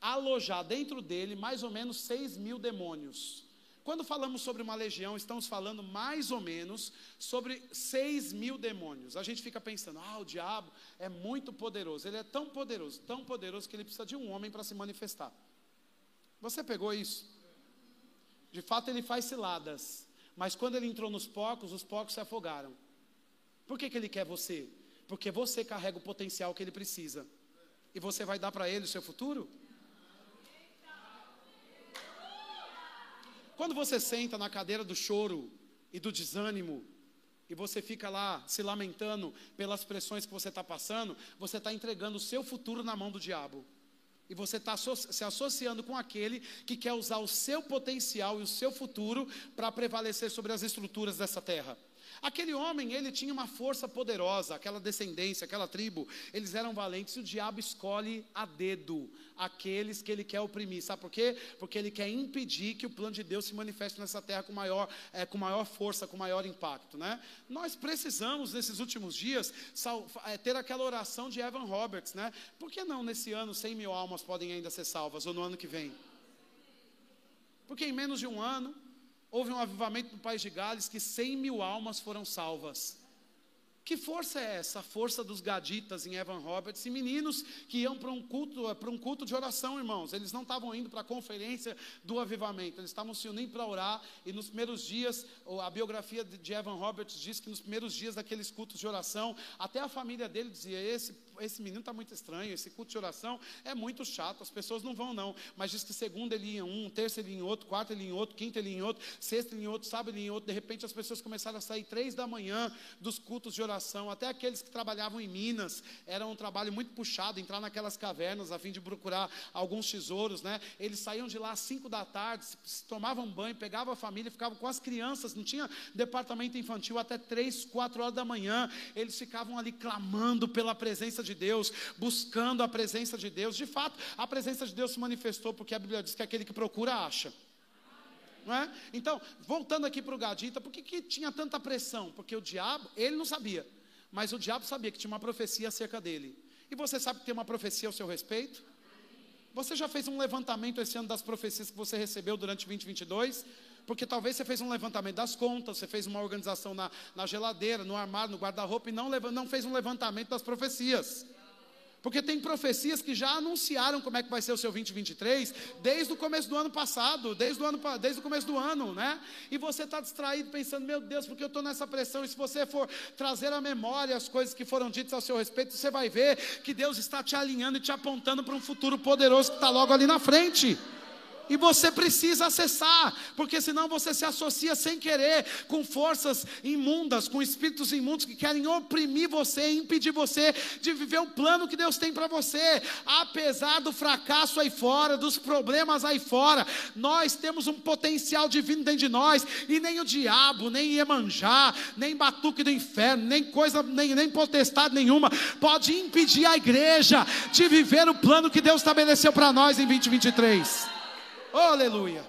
alojar dentro dele mais ou menos 6 mil demônios. Quando falamos sobre uma legião, estamos falando mais ou menos sobre 6 mil demônios. A gente fica pensando, ah, o diabo é muito poderoso. Ele é tão poderoso, tão poderoso que ele precisa de um homem para se manifestar. Você pegou isso? De fato, ele faz ciladas. Mas quando ele entrou nos porcos, os porcos se afogaram. Por que, que ele quer você? Porque você carrega o potencial que ele precisa. E você vai dar para ele o seu futuro? Quando você senta na cadeira do choro e do desânimo, e você fica lá se lamentando pelas pressões que você está passando, você está entregando o seu futuro na mão do diabo. E você está se associando com aquele que quer usar o seu potencial e o seu futuro para prevalecer sobre as estruturas dessa terra. Aquele homem, ele tinha uma força poderosa, aquela descendência, aquela tribo, eles eram valentes. E o diabo escolhe a dedo aqueles que ele quer oprimir. Sabe por quê? Porque ele quer impedir que o plano de Deus se manifeste nessa terra com maior, é, com maior força, com maior impacto. Né? Nós precisamos, nesses últimos dias, é, ter aquela oração de Evan Roberts. Né? Por que não nesse ano 100 mil almas podem ainda ser salvas, ou no ano que vem? Porque em menos de um ano, houve um avivamento no país de Gales que 100 mil almas foram salvas. Que força é essa? A força dos gaditas em Evan Roberts e meninos que iam para um culto, para um culto de oração, irmãos. Eles não estavam indo para a conferência do avivamento, eles estavam se unindo para orar. E nos primeiros dias, a biografia de Evan Roberts diz que nos primeiros dias daqueles cultos de oração, até a família dele dizia: esse esse menino está muito estranho, esse culto de oração é muito chato, as pessoas não vão não. Mas diz que segunda ele ia em um, terça ele ia em outro, quarta ele ia em outro, quinta ele ia em outro, sexta ele ia em outro, sábado ele ia em outro. De repente as pessoas começaram a sair três da manhã dos cultos de oração. Até aqueles que trabalhavam em Minas, era um trabalho muito puxado, entrar naquelas cavernas a fim de procurar alguns tesouros, né? Eles saíam de lá às cinco da tarde, tomavam banho, pegavam a família, ficavam com as crianças, não tinha departamento infantil até três, quatro horas da manhã. Eles ficavam ali clamando pela presença de de Deus, buscando a presença de Deus. De fato, a presença de Deus se manifestou porque a Bíblia diz que aquele que procura acha. Não é? Então, voltando aqui para o Gadita, por que, que tinha tanta pressão? Porque o diabo, ele não sabia, mas o diabo sabia que tinha uma profecia acerca dele. E você sabe que tem uma profecia ao seu respeito? Você já fez um levantamento esse ano das profecias que você recebeu durante 2022? Porque talvez você fez um levantamento das contas, você fez uma organização na, na geladeira, no armário, no guarda-roupa e não, não fez um levantamento das profecias. Porque tem profecias que já anunciaram como é que vai ser o seu 2023 desde o começo do ano passado, desde o, ano, desde o começo do ano, né? E você está distraído pensando, meu Deus, porque eu estou nessa pressão. E se você for trazer à memória as coisas que foram ditas ao seu respeito, você vai ver que Deus está te alinhando e te apontando para um futuro poderoso que está logo ali na frente. E você precisa acessar, porque senão você se associa sem querer com forças imundas, com espíritos imundos que querem oprimir você, impedir você de viver o plano que Deus tem para você. Apesar do fracasso aí fora, dos problemas aí fora, nós temos um potencial divino dentro de nós, e nem o diabo, nem Iemanjá, nem batuque do inferno, nem coisa, nem, nem potestade nenhuma pode impedir a igreja de viver o plano que Deus estabeleceu para nós em 2023. Oh, aleluia.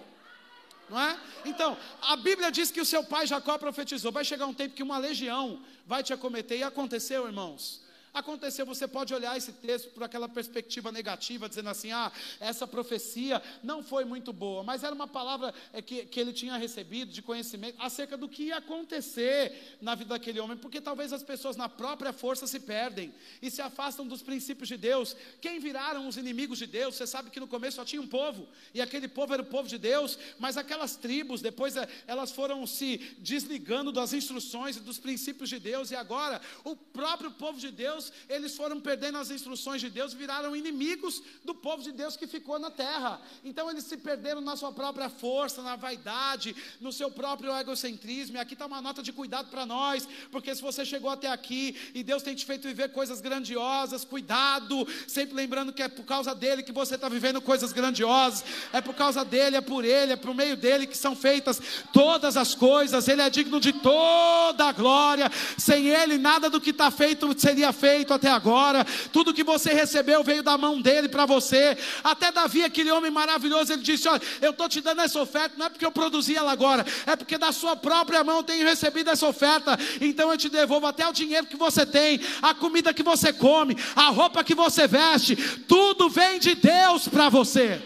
Não é? Então, a Bíblia diz que o seu pai Jacó profetizou: vai chegar um tempo que uma legião vai te acometer, e aconteceu, irmãos. Aconteceu, você pode olhar esse texto por aquela perspectiva negativa, dizendo assim: ah, essa profecia não foi muito boa, mas era uma palavra é, que, que ele tinha recebido de conhecimento acerca do que ia acontecer na vida daquele homem, porque talvez as pessoas na própria força se perdem e se afastam dos princípios de Deus. Quem viraram os inimigos de Deus? Você sabe que no começo só tinha um povo, e aquele povo era o povo de Deus, mas aquelas tribos, depois é, elas foram se desligando das instruções e dos princípios de Deus, e agora o próprio povo de Deus Deus, eles foram perdendo as instruções de Deus, viraram inimigos do povo de Deus que ficou na terra. Então eles se perderam na sua própria força, na vaidade, no seu próprio egocentrismo. E aqui está uma nota de cuidado para nós, porque se você chegou até aqui e Deus tem te feito viver coisas grandiosas, cuidado, sempre lembrando que é por causa dele que você está vivendo coisas grandiosas, é por causa dele, é por ele, é por meio dele que são feitas todas as coisas. Ele é digno de toda a glória. Sem ele, nada do que está feito seria feito feito até agora, tudo que você recebeu veio da mão dele para você. Até Davi, aquele homem maravilhoso, ele disse: Olha, eu estou te dando essa oferta, não é porque eu produzi ela agora, é porque da sua própria mão eu tenho recebido essa oferta. Então eu te devolvo até o dinheiro que você tem, a comida que você come, a roupa que você veste, tudo vem de Deus para você.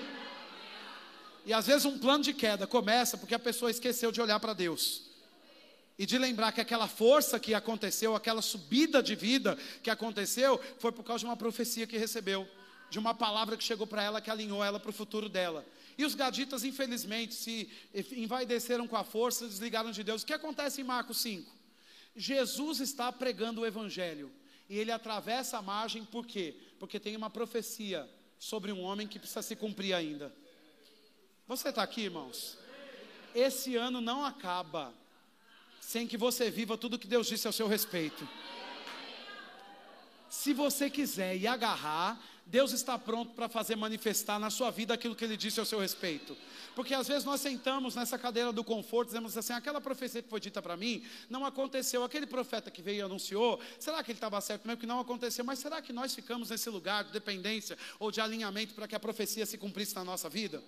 E às vezes um plano de queda começa porque a pessoa esqueceu de olhar para Deus e de lembrar que aquela força que aconteceu, aquela subida de vida que aconteceu, foi por causa de uma profecia que recebeu, de uma palavra que chegou para ela, que alinhou ela para o futuro dela. E os gaditas, infelizmente, se envaideceram com a força, desligaram de Deus. O que acontece em Marcos 5? Jesus está pregando o Evangelho. E ele atravessa a margem, por quê? Porque tem uma profecia sobre um homem que precisa se cumprir ainda. Você está aqui, irmãos? Esse ano não acaba sem que você viva tudo que Deus disse ao seu respeito. se você quiser e agarrar, Deus está pronto para fazer manifestar na sua vida aquilo que Ele disse ao seu respeito. Porque às vezes nós sentamos nessa cadeira do conforto, dizemos assim: aquela profecia que foi dita para mim não aconteceu. Aquele profeta que veio e anunciou, será que ele estava certo mesmo que não aconteceu? Mas será que nós ficamos nesse lugar de dependência ou de alinhamento para que a profecia se cumprisse na nossa vida?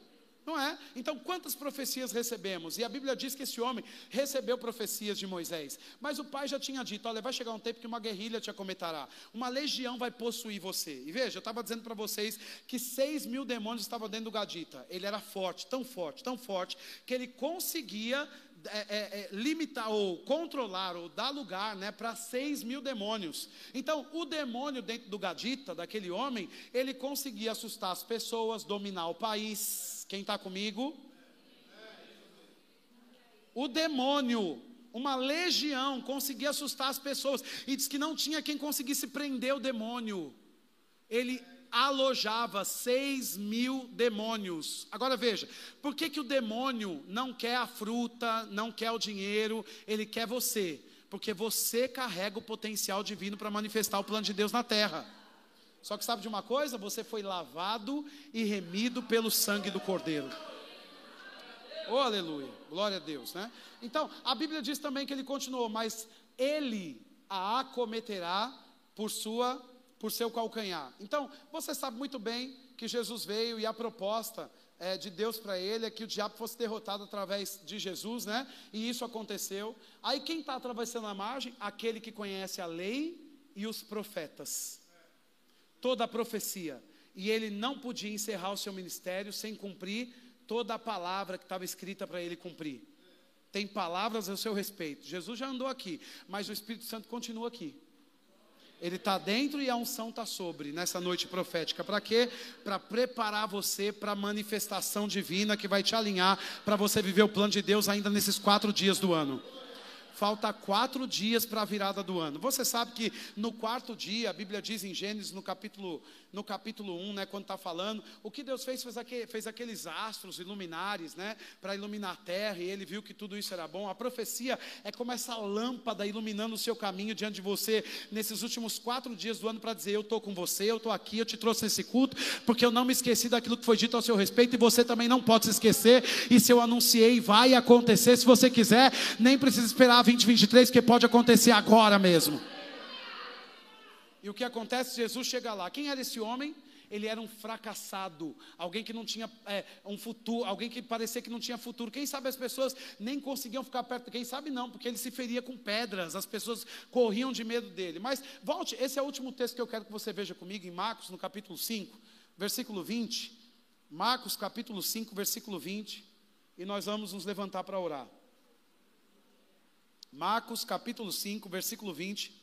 Não é? Então, quantas profecias recebemos? E a Bíblia diz que esse homem recebeu profecias de Moisés. Mas o pai já tinha dito: olha, vai chegar um tempo que uma guerrilha te acometerá, uma legião vai possuir você. E veja, eu estava dizendo para vocês que seis mil demônios estavam dentro do Gadita. Ele era forte, tão forte, tão forte, que ele conseguia é, é, é, limitar ou controlar ou dar lugar né, para seis mil demônios. Então, o demônio dentro do Gadita, daquele homem, ele conseguia assustar as pessoas, dominar o país quem está comigo? O demônio, uma legião, conseguia assustar as pessoas. E diz que não tinha quem conseguisse prender o demônio. Ele alojava seis mil demônios. Agora veja, por que, que o demônio não quer a fruta, não quer o dinheiro, ele quer você? Porque você carrega o potencial divino para manifestar o plano de Deus na terra. Só que sabe de uma coisa? Você foi lavado e remido pelo sangue do Cordeiro. Oh, aleluia. Glória a Deus, né? Então, a Bíblia diz também que ele continuou, mas ele a acometerá por sua por seu calcanhar. Então, você sabe muito bem que Jesus veio e a proposta é, de Deus para ele é que o diabo fosse derrotado através de Jesus, né? E isso aconteceu. Aí quem está atravessando a margem? Aquele que conhece a lei e os profetas toda a profecia. E ele não podia encerrar o seu ministério sem cumprir toda a palavra que estava escrita para ele cumprir. Tem palavras a seu respeito. Jesus já andou aqui, mas o Espírito Santo continua aqui. Ele está dentro e a unção está sobre nessa noite profética. Para quê? Para preparar você para a manifestação divina que vai te alinhar para você viver o plano de Deus ainda nesses quatro dias do ano. Falta quatro dias para a virada do ano. Você sabe que no quarto dia, a Bíblia diz em Gênesis, no capítulo, no capítulo 1, né, quando está falando, o que Deus fez, fez, aquele, fez aqueles astros iluminares, né, para iluminar a terra, e ele viu que tudo isso era bom. A profecia é como essa lâmpada iluminando o seu caminho diante de você nesses últimos quatro dias do ano para dizer: Eu estou com você, eu estou aqui, eu te trouxe nesse culto, porque eu não me esqueci daquilo que foi dito ao seu respeito, e você também não pode se esquecer. E se eu anunciei, vai acontecer. Se você quiser, nem precisa esperar 2023, que pode acontecer agora mesmo. E o que acontece? Jesus chega lá. Quem era esse homem? Ele era um fracassado, alguém que não tinha é, um futuro, alguém que parecia que não tinha futuro. Quem sabe as pessoas nem conseguiam ficar perto, quem sabe não, porque ele se feria com pedras, as pessoas corriam de medo dele. Mas volte, esse é o último texto que eu quero que você veja comigo em Marcos, no capítulo 5, versículo 20. Marcos, capítulo 5, versículo 20. E nós vamos nos levantar para orar. Marcos capítulo 5, versículo 20.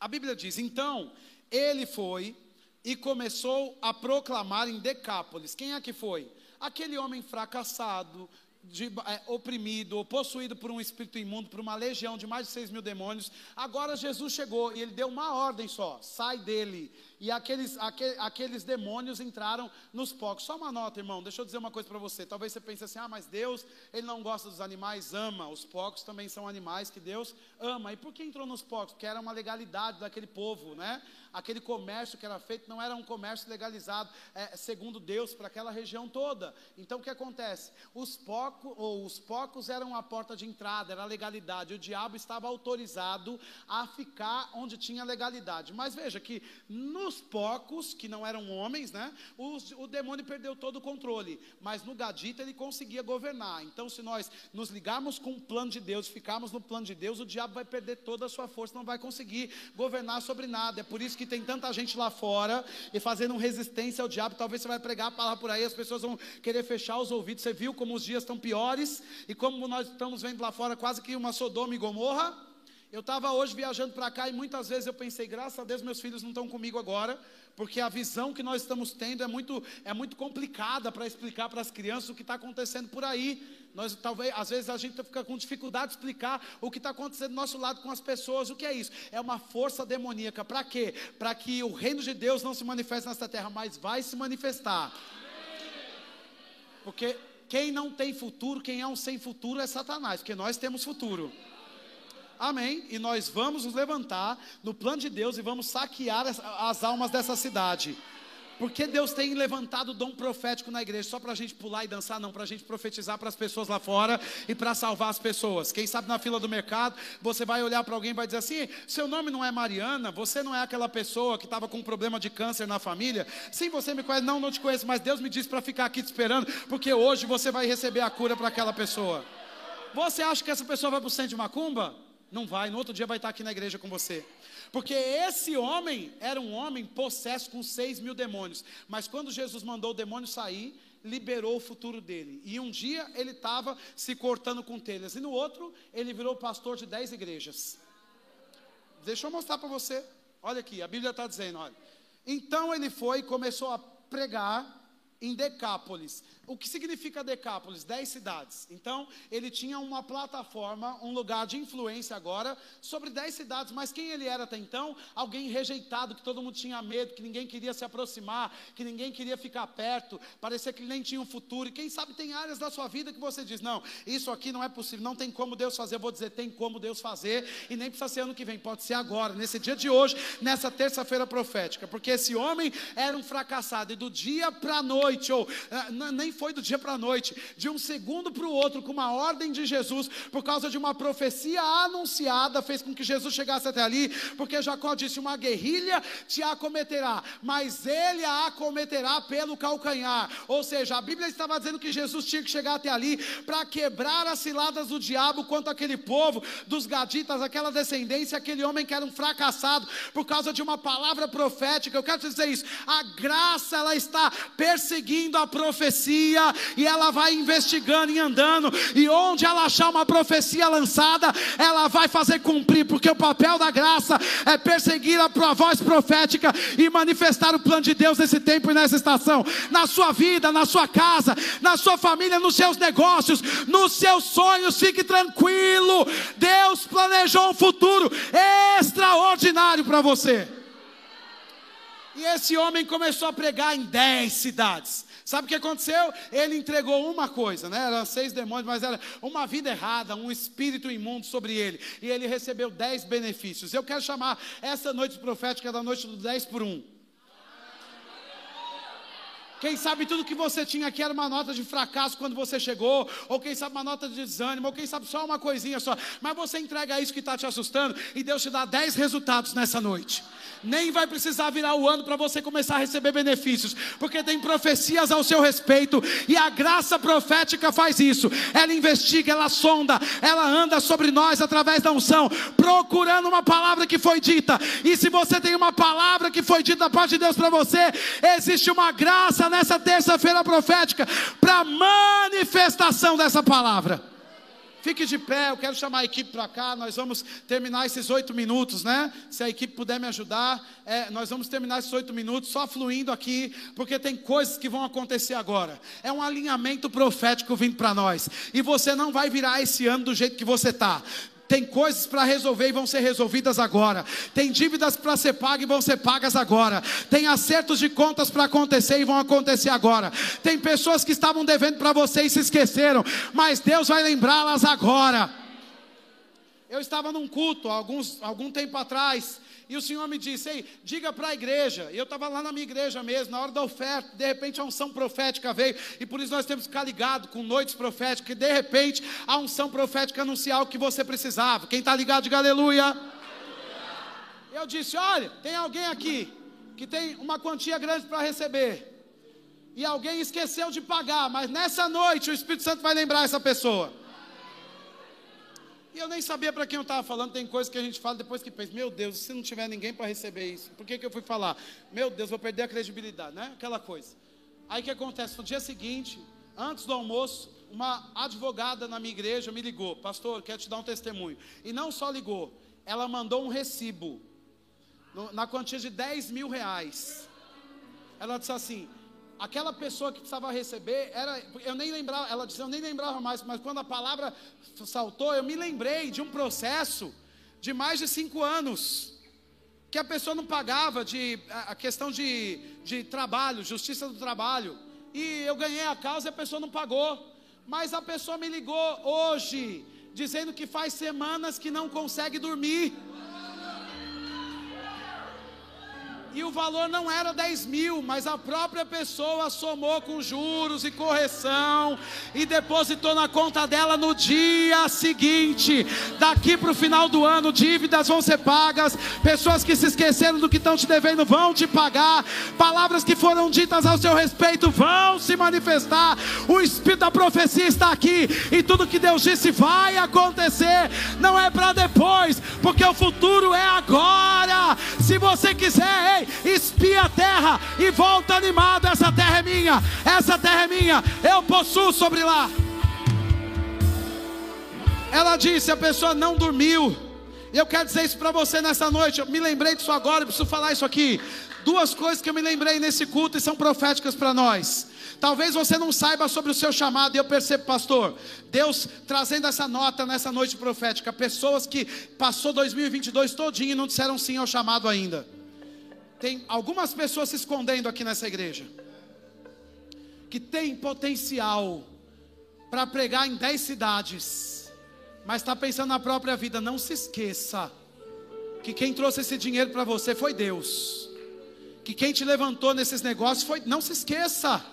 A Bíblia diz: Então ele foi e começou a proclamar em Decápolis. Quem é que foi? Aquele homem fracassado, de, é, oprimido ou possuído por um espírito imundo, por uma legião de mais de seis mil demônios. Agora Jesus chegou e ele deu uma ordem só: sai dele e aqueles, aqueles, demônios entraram nos porcos. Só uma nota, irmão, deixa eu dizer uma coisa para você. Talvez você pense assim: ah, mas Deus, Ele não gosta dos animais, ama. Os porcos também são animais que Deus ama. E por que entrou nos porcos? Porque era uma legalidade daquele povo, né? Aquele comércio que era feito não era um comércio legalizado, é, segundo Deus, para aquela região toda. Então o que acontece? Os porcos, ou os porcos eram a porta de entrada, era a legalidade. O diabo estava autorizado a ficar onde tinha legalidade. Mas veja que no os porcos, que não eram homens, né? O demônio perdeu todo o controle. Mas no Gadita ele conseguia governar. Então, se nós nos ligarmos com o plano de Deus, ficarmos no plano de Deus, o diabo vai perder toda a sua força, não vai conseguir governar sobre nada. É por isso que tem tanta gente lá fora e fazendo resistência ao diabo. Talvez você vai pregar a palavra por aí, as pessoas vão querer fechar os ouvidos. Você viu como os dias estão piores e como nós estamos vendo lá fora quase que uma Sodoma e Gomorra? Eu estava hoje viajando para cá e muitas vezes eu pensei, graças a Deus meus filhos não estão comigo agora, porque a visão que nós estamos tendo é muito, é muito complicada para explicar para as crianças o que está acontecendo por aí. Nós talvez, às vezes a gente fica com dificuldade de explicar o que está acontecendo do nosso lado com as pessoas. O que é isso? É uma força demoníaca. Para quê? Para que o reino de Deus não se manifeste nesta terra, mas vai se manifestar. Porque quem não tem futuro, quem é um sem futuro é Satanás, porque nós temos futuro. Amém. E nós vamos nos levantar no plano de Deus e vamos saquear as, as almas dessa cidade. Porque Deus tem levantado o dom profético na igreja, só para a gente pular e dançar, não, para a gente profetizar para as pessoas lá fora e para salvar as pessoas. Quem sabe na fila do mercado, você vai olhar para alguém e vai dizer assim: seu nome não é Mariana, você não é aquela pessoa que estava com um problema de câncer na família. Sim, você me conhece, não, não te conheço, mas Deus me disse para ficar aqui te esperando, porque hoje você vai receber a cura para aquela pessoa. Você acha que essa pessoa vai para o centro de macumba? Não vai, no outro dia vai estar aqui na igreja com você. Porque esse homem era um homem possesso com seis mil demônios. Mas quando Jesus mandou o demônio sair, liberou o futuro dele. E um dia ele estava se cortando com telhas. E no outro, ele virou pastor de dez igrejas. Deixa eu mostrar para você. Olha aqui, a Bíblia está dizendo, olha. Então ele foi e começou a pregar em Decápolis. O que significa Decápolis? Dez cidades. Então, ele tinha uma plataforma, um lugar de influência agora, sobre dez cidades. Mas quem ele era até então? Alguém rejeitado, que todo mundo tinha medo, que ninguém queria se aproximar, que ninguém queria ficar perto, parecia que ele nem tinha um futuro. E quem sabe tem áreas da sua vida que você diz: não, isso aqui não é possível, não tem como Deus fazer. Eu vou dizer: tem como Deus fazer, e nem precisa ser ano que vem, pode ser agora, nesse dia de hoje, nessa terça-feira profética. Porque esse homem era um fracassado, e do dia para a noite, noite, ou ah, nem foi do dia para a noite, de um segundo para o outro, com uma ordem de Jesus, por causa de uma profecia anunciada, fez com que Jesus chegasse até ali, porque Jacó disse: Uma guerrilha te acometerá, mas ele a acometerá pelo calcanhar. Ou seja, a Bíblia estava dizendo que Jesus tinha que chegar até ali para quebrar as ciladas do diabo quanto aquele povo, dos gaditas, aquela descendência, aquele homem que era um fracassado por causa de uma palavra profética. Eu quero dizer isso: a graça ela está perseguindo seguindo a profecia e ela vai investigando e andando, e onde ela achar uma profecia lançada, ela vai fazer cumprir, porque o papel da graça é perseguir a voz profética e manifestar o plano de Deus nesse tempo e nessa estação, na sua vida, na sua casa, na sua família, nos seus negócios, nos seus sonhos, fique tranquilo. Deus planejou um futuro extraordinário para você. E esse homem começou a pregar em dez cidades. Sabe o que aconteceu? Ele entregou uma coisa, né? Eram seis demônios, mas era uma vida errada, um espírito imundo sobre ele. E ele recebeu dez benefícios. Eu quero chamar essa noite profética da noite do dez por um. Quem sabe tudo que você tinha aqui era uma nota de fracasso quando você chegou, ou quem sabe uma nota de desânimo, ou quem sabe só uma coisinha só. Mas você entrega isso que está te assustando e Deus te dá dez resultados nessa noite. Nem vai precisar virar o ano para você começar a receber benefícios, porque tem profecias ao seu respeito e a graça profética faz isso. Ela investiga, ela sonda, ela anda sobre nós através da unção, procurando uma palavra que foi dita. E se você tem uma palavra que foi dita da parte de Deus para você, existe uma graça nessa terça-feira profética para manifestação dessa palavra. Fique de pé, eu quero chamar a equipe para cá. Nós vamos terminar esses oito minutos, né? Se a equipe puder me ajudar, é, nós vamos terminar esses oito minutos só fluindo aqui, porque tem coisas que vão acontecer agora. É um alinhamento profético vindo para nós. E você não vai virar esse ano do jeito que você está. Tem coisas para resolver e vão ser resolvidas agora. Tem dívidas para ser pagas e vão ser pagas agora. Tem acertos de contas para acontecer e vão acontecer agora. Tem pessoas que estavam devendo para você e se esqueceram, mas Deus vai lembrá-las agora. Eu estava num culto alguns, algum tempo atrás e o Senhor me disse: Ei, diga para a igreja. E eu estava lá na minha igreja mesmo, na hora da oferta. De repente a unção profética veio. E por isso nós temos que ficar ligado com noites proféticas. E de repente a unção profética anunciar o que você precisava. Quem está ligado, diga aleluia. Eu disse: Olha, tem alguém aqui que tem uma quantia grande para receber. E alguém esqueceu de pagar, mas nessa noite o Espírito Santo vai lembrar essa pessoa. E eu nem sabia para quem eu estava falando. Tem coisas que a gente fala depois que pensa: Meu Deus, se não tiver ninguém para receber isso, por que, que eu fui falar? Meu Deus, vou perder a credibilidade, né? Aquela coisa. Aí o que acontece? No dia seguinte, antes do almoço, uma advogada na minha igreja me ligou: Pastor, quero te dar um testemunho. E não só ligou, ela mandou um recibo na quantia de 10 mil reais. Ela disse assim: aquela pessoa que precisava receber era, eu nem lembrava, ela disse, eu nem lembrava mais, mas quando a palavra saltou, eu me lembrei de um processo de mais de cinco anos que a pessoa não pagava de a questão de, de trabalho, justiça do trabalho, e eu ganhei a causa e a pessoa não pagou, mas a pessoa me ligou hoje dizendo que faz semanas que não consegue dormir. E o valor não era 10 mil, mas a própria pessoa somou com juros e correção e depositou na conta dela no dia seguinte. Daqui para o final do ano, dívidas vão ser pagas, pessoas que se esqueceram do que estão te devendo vão te pagar, palavras que foram ditas ao seu respeito vão se manifestar. O espírito da profecia está aqui e tudo que Deus disse vai acontecer, não é para depois, porque o futuro é agora. Se você quiser, ei, espia a terra e volta animado. Essa terra é minha, essa terra é minha, eu possuo sobre lá. Ela disse: a pessoa não dormiu. E eu quero dizer isso para você nessa noite. Eu me lembrei disso agora, eu preciso falar isso aqui. Duas coisas que eu me lembrei nesse culto e são proféticas para nós. Talvez você não saiba sobre o seu chamado, e eu percebo, pastor, Deus trazendo essa nota nessa noite profética. Pessoas que passou 2022 todinho e não disseram sim ao chamado ainda. Tem algumas pessoas se escondendo aqui nessa igreja que tem potencial para pregar em dez cidades, mas está pensando na própria vida. Não se esqueça que quem trouxe esse dinheiro para você foi Deus, que quem te levantou nesses negócios foi. Não se esqueça,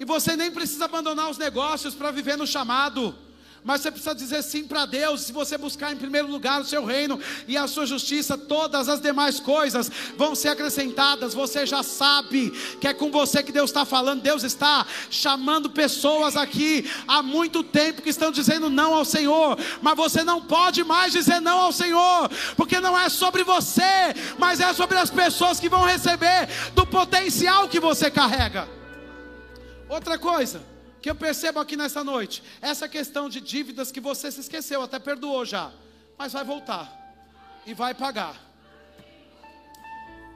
e você nem precisa abandonar os negócios para viver no chamado mas você precisa dizer sim para Deus. Se você buscar em primeiro lugar o seu reino e a sua justiça, todas as demais coisas vão ser acrescentadas. Você já sabe que é com você que Deus está falando. Deus está chamando pessoas aqui há muito tempo que estão dizendo não ao Senhor, mas você não pode mais dizer não ao Senhor, porque não é sobre você, mas é sobre as pessoas que vão receber do potencial que você carrega. Outra coisa que eu percebo aqui nessa noite, essa questão de dívidas que você se esqueceu, até perdoou já, mas vai voltar e vai pagar.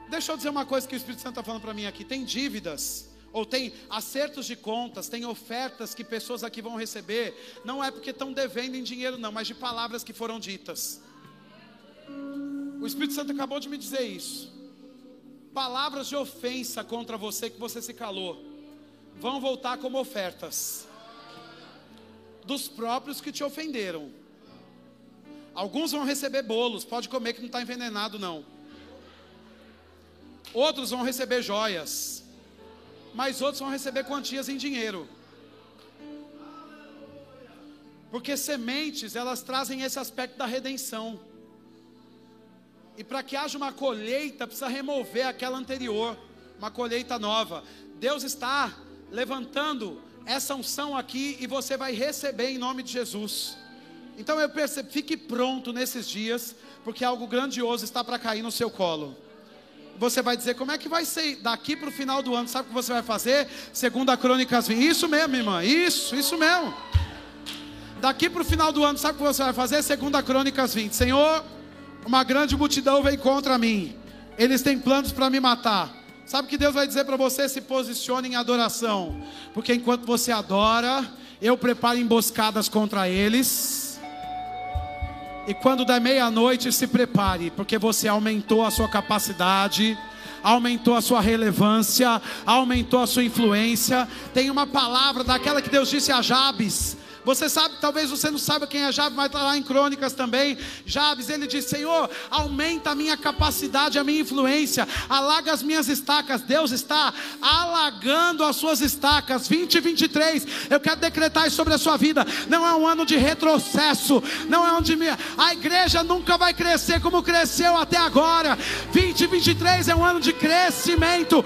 Deixa eu dizer uma coisa que o Espírito Santo está falando para mim aqui: tem dívidas, ou tem acertos de contas, tem ofertas que pessoas aqui vão receber, não é porque estão devendo em dinheiro, não, mas de palavras que foram ditas. O Espírito Santo acabou de me dizer isso. Palavras de ofensa contra você que você se calou vão voltar como ofertas dos próprios que te ofenderam. Alguns vão receber bolos, pode comer que não está envenenado, não. Outros vão receber joias, mas outros vão receber quantias em dinheiro. Porque sementes, elas trazem esse aspecto da redenção. E para que haja uma colheita, precisa remover aquela anterior, uma colheita nova. Deus está levantando essa unção aqui e você vai receber em nome de Jesus. Então eu percebo, fique pronto nesses dias, porque algo grandioso está para cair no seu colo. Você vai dizer, como é que vai ser daqui para o final do ano? Sabe o que você vai fazer? Segundo a Crônicas 20. Isso mesmo, irmã. Isso, isso mesmo. Daqui para o final do ano, sabe o que você vai fazer? Segundo a Crônicas 20. Senhor, uma grande multidão vem contra mim. Eles têm planos para me matar. Sabe o que Deus vai dizer para você? Se posicione em adoração, porque enquanto você adora, eu preparo emboscadas contra eles. E quando der meia-noite, se prepare, porque você aumentou a sua capacidade, aumentou a sua relevância, aumentou a sua influência. Tem uma palavra daquela que Deus disse a Jabes: você sabe, talvez você não saiba quem é Jabes, mas está lá em Crônicas também. Jabes, ele diz: Senhor, aumenta a minha capacidade, a minha influência, alaga as minhas estacas. Deus está alagando as suas estacas. 2023, eu quero decretar isso sobre a sua vida. Não é um ano de retrocesso, não é onde a igreja nunca vai crescer como cresceu até agora. 2023 é um ano de crescimento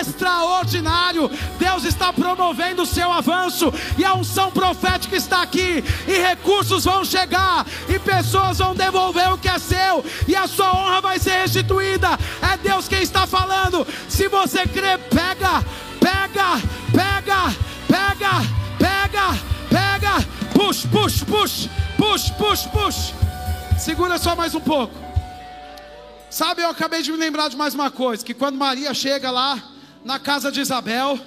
extraordinário. Deus está promovendo o seu avanço e a unção profética que está aqui, e recursos vão chegar, e pessoas vão devolver o que é seu, e a sua honra vai ser restituída. É Deus quem está falando. Se você crê, pega, pega, pega, pega, pega, pega, push, push, push, push, push, push. Segura só mais um pouco. Sabe, eu acabei de me lembrar de mais uma coisa: que quando Maria chega lá na casa de Isabel,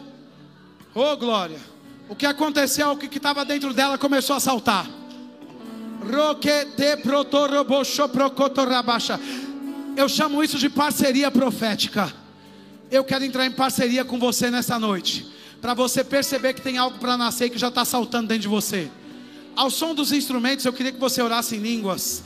oh glória, o que aconteceu, o que estava dentro dela começou a saltar. Eu chamo isso de parceria profética. Eu quero entrar em parceria com você nessa noite. Para você perceber que tem algo para nascer que já está saltando dentro de você. Ao som dos instrumentos, eu queria que você orasse em línguas.